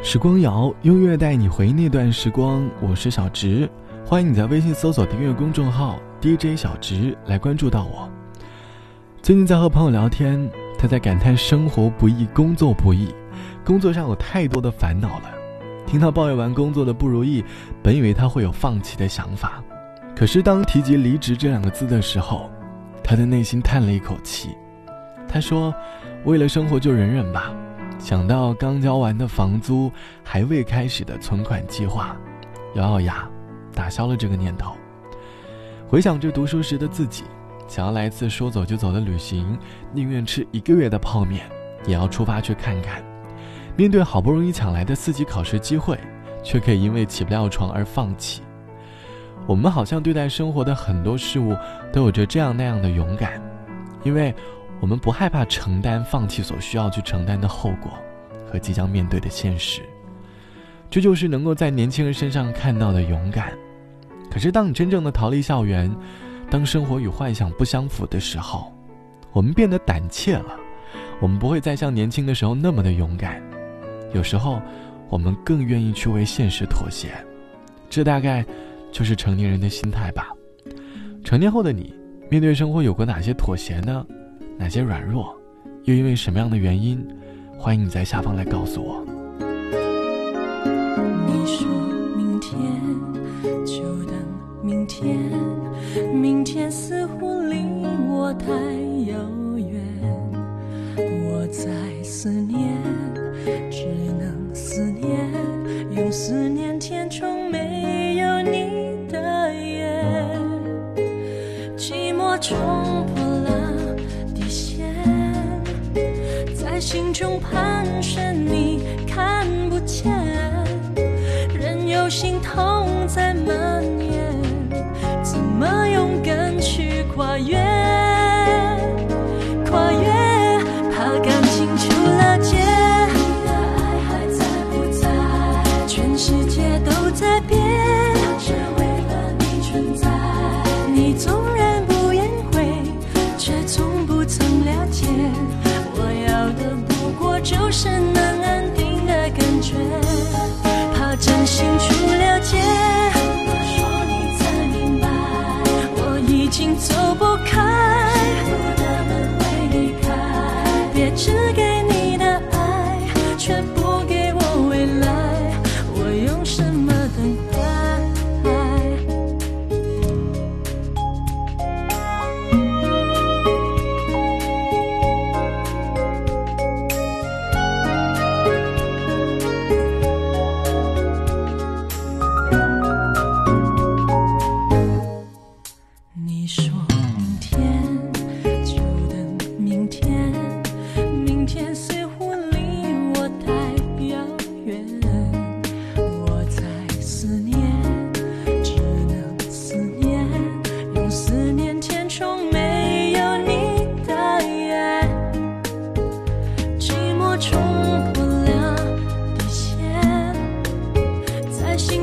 时光谣，音乐带你回忆那段时光。我是小植，欢迎你在微信搜索订阅公众号 DJ 小植来关注到我。最近在和朋友聊天，他在感叹生活不易，工作不易，工作上有太多的烦恼了。听他抱怨完工作的不如意，本以为他会有放弃的想法，可是当提及离职这两个字的时候，他的内心叹了一口气。他说：“为了生活就忍忍吧。”想到刚交完的房租，还未开始的存款计划，咬咬牙，打消了这个念头。回想着读书时的自己，想要来一次说走就走的旅行，宁愿吃一个月的泡面，也要出发去看看。面对好不容易抢来的四级考试机会，却可以因为起不了床而放弃。我们好像对待生活的很多事物，都有着这样那样的勇敢，因为。我们不害怕承担放弃所需要去承担的后果，和即将面对的现实。这就是能够在年轻人身上看到的勇敢。可是，当你真正的逃离校园，当生活与幻想不相符的时候，我们变得胆怯了。我们不会再像年轻的时候那么的勇敢。有时候，我们更愿意去为现实妥协。这大概就是成年人的心态吧。成年后的你，面对生活有过哪些妥协呢？哪些软弱，又因为什么样的原因？欢迎你在下方来告诉我。你说明天就等明天，明天似乎离我太遥远。我在思念，只能思念，用思念心中盘旋，你就是能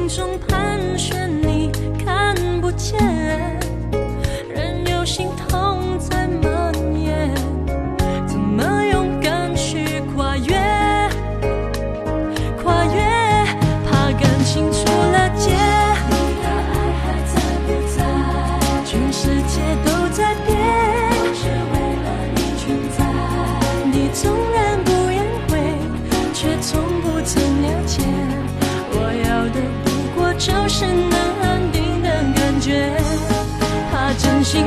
中盘旋你看不见。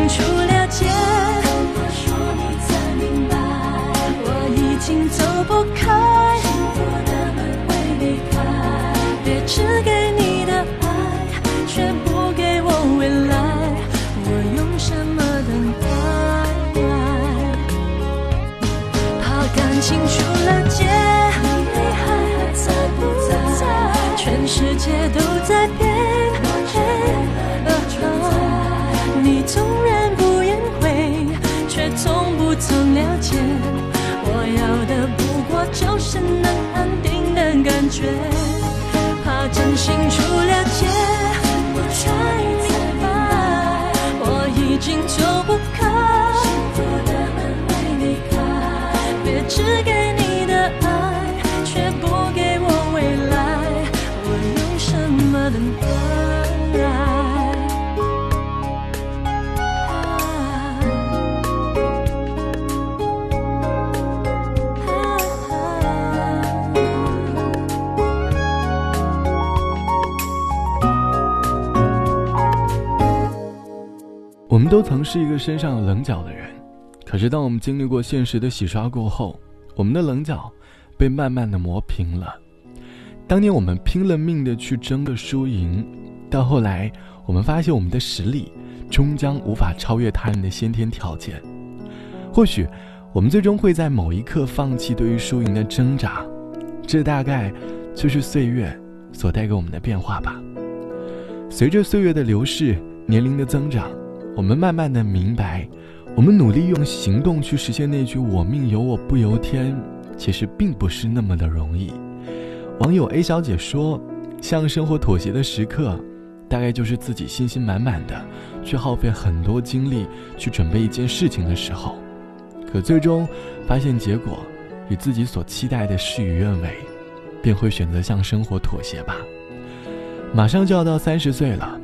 真心出了界。如果说你才明白，我已经走不开，幸福的门会离开。别只给你的爱，却不给我未来，我用什么等待？怕感情出了界。你还在不在？全世界都在变，你纵然不言悔，却从不曾了解。我要我们都曾是一个身上有棱角的人，可是当我们经历过现实的洗刷过后，我们的棱角被慢慢的磨平了。当年我们拼了命的去争个输赢，到后来我们发现我们的实力终将无法超越他人的先天条件。或许我们最终会在某一刻放弃对于输赢的挣扎，这大概就是岁月所带给我们的变化吧。随着岁月的流逝，年龄的增长，我们慢慢的明白，我们努力用行动去实现那句“我命由我不由天”，其实并不是那么的容易。网友 A 小姐说：“向生活妥协的时刻，大概就是自己信心满满的，去耗费很多精力去准备一件事情的时候，可最终发现结果与自己所期待的事与愿违，便会选择向生活妥协吧。”马上就要到三十岁了，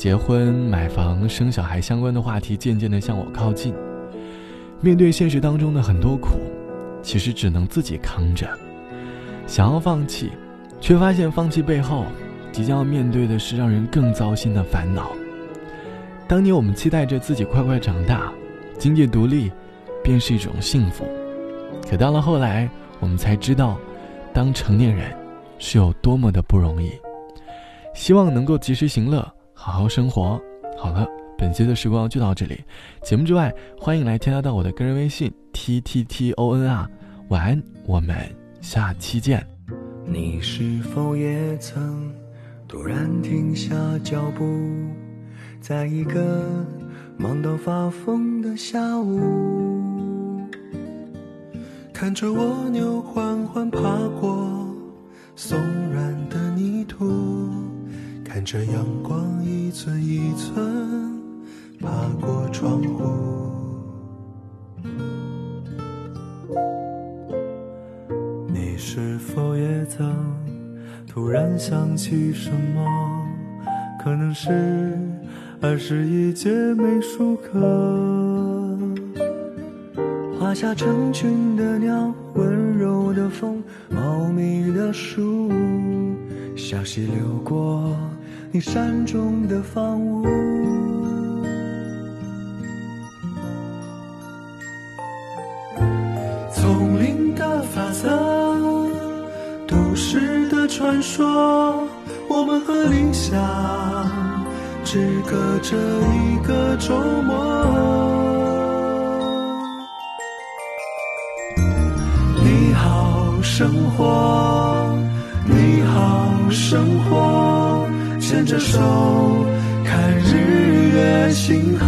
结婚、买房、生小孩相关的话题渐渐的向我靠近。面对现实当中的很多苦，其实只能自己扛着。想要放弃，却发现放弃背后，即将要面对的是让人更糟心的烦恼。当年我们期待着自己快快长大，经济独立，便是一种幸福。可到了后来，我们才知道，当成年人是有多么的不容易。希望能够及时行乐，好好生活。好了，本期的时光就到这里。节目之外，欢迎来添加到我的个人微信 t t t o n 啊。晚安，我们下期见。你是否也曾突然停下脚步，在一个忙到发疯的下午，看着蜗牛缓缓爬过松软的泥土。看着阳光一寸一寸爬过窗户，你是否也曾突然想起什么？可能是二十一节美术课，画下成群的鸟，温柔的风，茂密的树，小溪流过。你山中的房屋，丛林的法则，都市的传说，我们和理想只隔着一个周末。你好，生活，你好，生活。牵着手，看日月星河。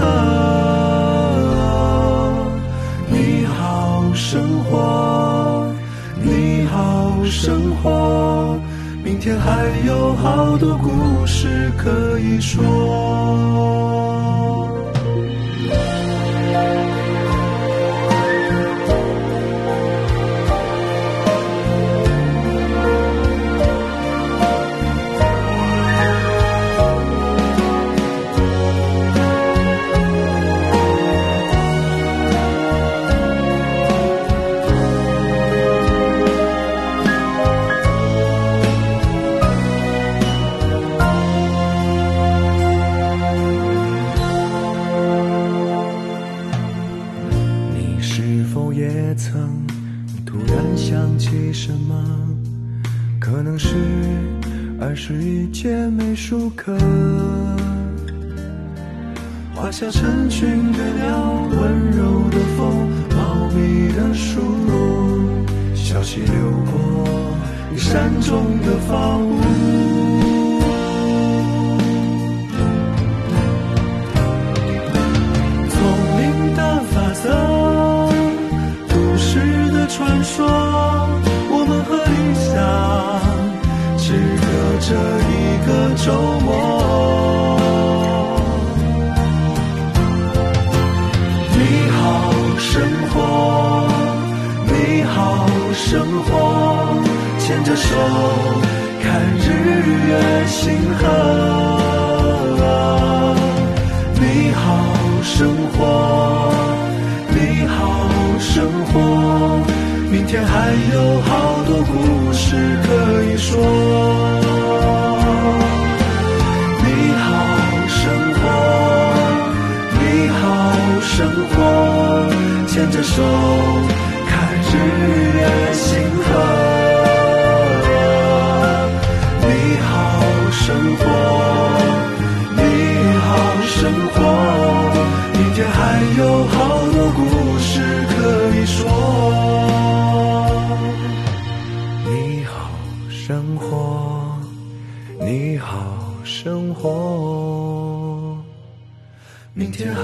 你好，生活，你好，生活。明天还有好多故事可以说。可能是一节美术课，画下成群的鸟，温柔的风，茂密的树，小溪流过你山中的房屋。这一个。周末，你好，生活，你好，生活，牵着手，看日月星河。你好，生活，你好，生活，明天还有好多故事可以说。手看日月星河。你好，生活，你好，生活，明天还有好多故事可以说。你好，生活，你好，生活，明天还